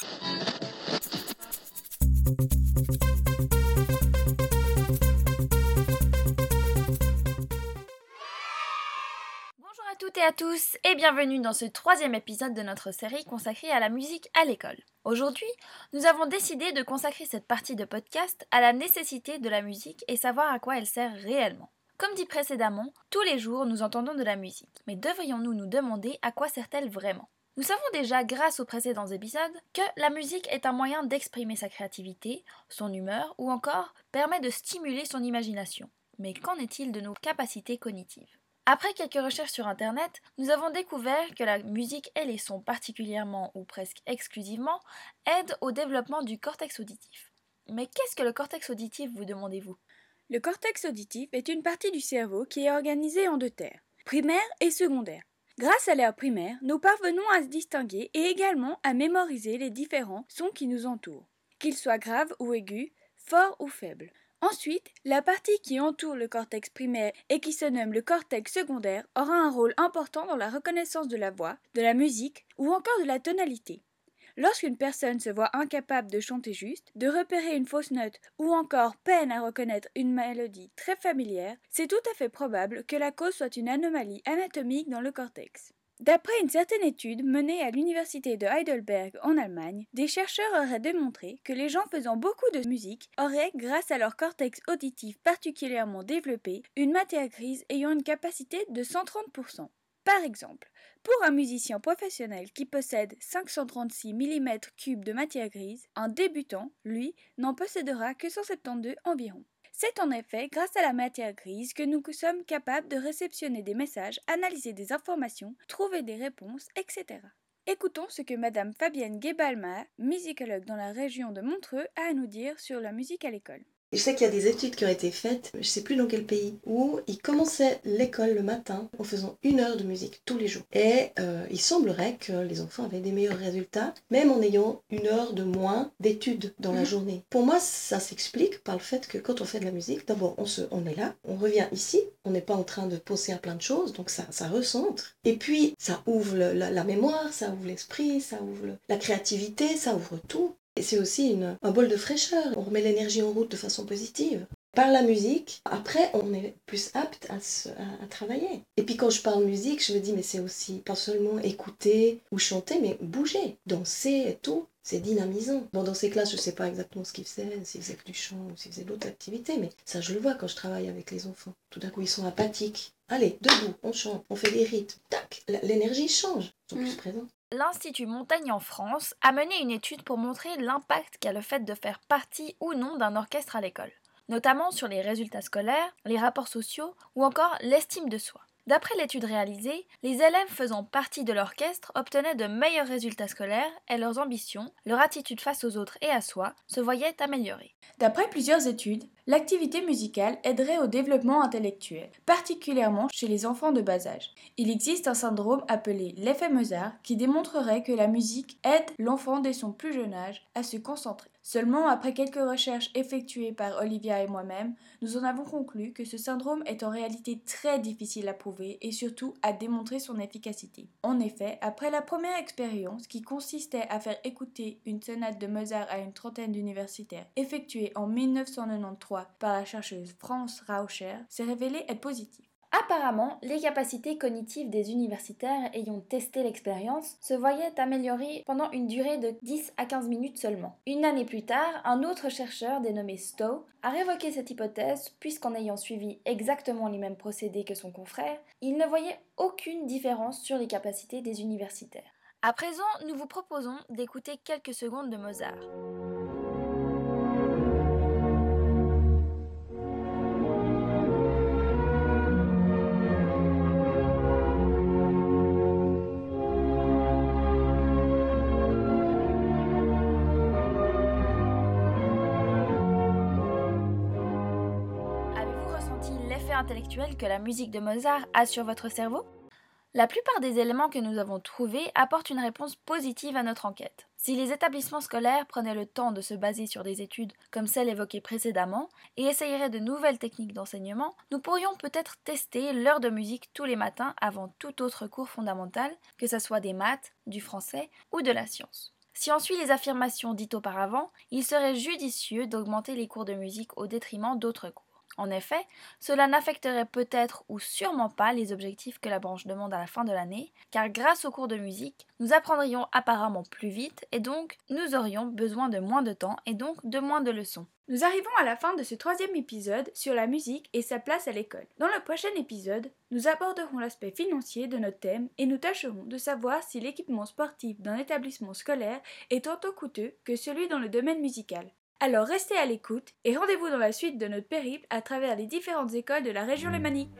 Bonjour à toutes et à tous et bienvenue dans ce troisième épisode de notre série consacrée à la musique à l'école. Aujourd'hui, nous avons décidé de consacrer cette partie de podcast à la nécessité de la musique et savoir à quoi elle sert réellement. Comme dit précédemment, tous les jours nous entendons de la musique, mais devrions-nous nous demander à quoi sert-elle vraiment? Nous savons déjà, grâce aux précédents épisodes, que la musique est un moyen d'exprimer sa créativité, son humeur ou encore permet de stimuler son imagination. Mais qu'en est-il de nos capacités cognitives? Après quelques recherches sur Internet, nous avons découvert que la musique et les sons particulièrement ou presque exclusivement aident au développement du cortex auditif. Mais qu'est-ce que le cortex auditif, vous demandez-vous? Le cortex auditif est une partie du cerveau qui est organisée en deux terres, primaire et secondaire. Grâce à l'air primaire, nous parvenons à se distinguer et également à mémoriser les différents sons qui nous entourent, qu'ils soient graves ou aigus, forts ou faibles. Ensuite, la partie qui entoure le cortex primaire et qui se nomme le cortex secondaire aura un rôle important dans la reconnaissance de la voix, de la musique ou encore de la tonalité. Lorsqu'une personne se voit incapable de chanter juste, de repérer une fausse note ou encore peine à reconnaître une mélodie très familière, c'est tout à fait probable que la cause soit une anomalie anatomique dans le cortex. D'après une certaine étude menée à l'université de Heidelberg en Allemagne, des chercheurs auraient démontré que les gens faisant beaucoup de musique auraient, grâce à leur cortex auditif particulièrement développé, une matière grise ayant une capacité de 130%. Par exemple, pour un musicien professionnel qui possède 536 mm3 de matière grise, un débutant, lui, n'en possédera que 172 environ. C'est en effet grâce à la matière grise que nous sommes capables de réceptionner des messages, analyser des informations, trouver des réponses, etc. Écoutons ce que Madame Fabienne Gebalma, musicologue dans la région de Montreux, a à nous dire sur la musique à l'école. Je sais qu'il y a des études qui ont été faites, je ne sais plus dans quel pays, où ils commençaient l'école le matin en faisant une heure de musique tous les jours. Et euh, il semblerait que les enfants avaient des meilleurs résultats, même en ayant une heure de moins d'études dans la Mhm. journée. Pour moi, ça s'explique par le fait que quand on fait de la musique, d'abord on, se, on est là, on revient ici, on n'est pas en train de penser à plein de choses, donc ça, ça recentre. Et puis ça ouvre le- la, la mémoire, ça ouvre l'esprit, ça ouvre le- la créativité, ça ouvre tout. Et c'est aussi une- un bol de fraîcheur. On remet l'énergie en route de façon positive. Par la musique, après, on est plus apte à, se- à- à travailler. Et puis quand je parle musique, je me dis, mais c'est aussi pas seulement écouter ou chanter, mais bouger, danser et tout. C'est dynamisant. Bon, dans ces classes, je sais pas exactement ce qu'ils faisaient, s'ils faisaient que du chant ou s'ils faisaient d'autres activités, mais ça, je le vois quand je travaille avec les enfants. Tout d'un coup, ils sont apathiques. Allez, debout, on chante, on fait des rythmes. Tac, l'énergie change. Ils sont Mm. plus présents. L'Institut Montaigne en France a mené une étude pour montrer l'impact qu'a le fait de faire partie ou non d'un orchestre à l'école, notamment sur les résultats scolaires, les rapports sociaux ou encore l'estime de soi. D'après l'étude réalisée, les élèves faisant partie de l'orchestre obtenaient de meilleurs résultats scolaires et leurs ambitions, leur attitude face aux autres et à soi se voyaient améliorées. D'après plusieurs études, l'activité musicale aiderait au développement intellectuel, particulièrement chez les enfants de bas âge. Il existe un syndrome appelé l'effet Mozart qui démontrerait que la musique aide l'enfant dès son plus jeune âge à se concentrer. Seulement après quelques recherches effectuées par Olivia et moi-même, nous en avons conclu que ce syndrome est en réalité très difficile à prouver et surtout à démontrer son efficacité. En effet, après la première expérience qui consistait à faire écouter une sonate de Mozart à une trentaine d'universitaires, effectuée en 1993 par la chercheuse France Rauscher, s'est révélé être positive. Apparemment, les capacités cognitives des universitaires ayant testé l'expérience se voyaient améliorées pendant une durée de 10 à 15 minutes seulement. Une année plus tard, un autre chercheur dénommé Stowe a révoqué cette hypothèse puisqu'en ayant suivi exactement les mêmes procédés que son confrère, il ne voyait aucune différence sur les capacités des universitaires. À présent, nous vous proposons d'écouter quelques secondes de Mozart. L'effet intellectuel que la musique de Mozart a sur votre cerveau? La plupart des éléments que nous avons trouvés apportent une réponse positive à notre enquête. Si les établissements scolaires prenaient le temps de se baser sur des études comme celles évoquées précédemment et essayeraient de nouvelles techniques d'enseignement, nous pourrions peut-être tester l'heure de musique tous les matins avant tout autre cours fondamental, que ce soit des maths, du français ou de la science. Si on suit les affirmations dites auparavant, il serait judicieux d'augmenter les cours de musique au détriment d'autres cours. En effet, cela n'affecterait peut-être ou sûrement pas les objectifs que la branche demande à la fin de l'année, car grâce aux cours de musique, nous apprendrions apparemment plus vite et donc nous aurions besoin de moins de temps et donc de moins de leçons. Nous arrivons à la fin de ce troisième épisode sur la musique et sa place à l'école. Dans le prochain épisode, nous aborderons l'aspect financier de notre thème et nous tâcherons de savoir si l'équipement sportif d'un établissement scolaire est autant coûteux que celui dans le domaine musical. Alors restez à l'écoute et rendez-vous dans la suite de notre périple à travers les différentes écoles de la région lémanique.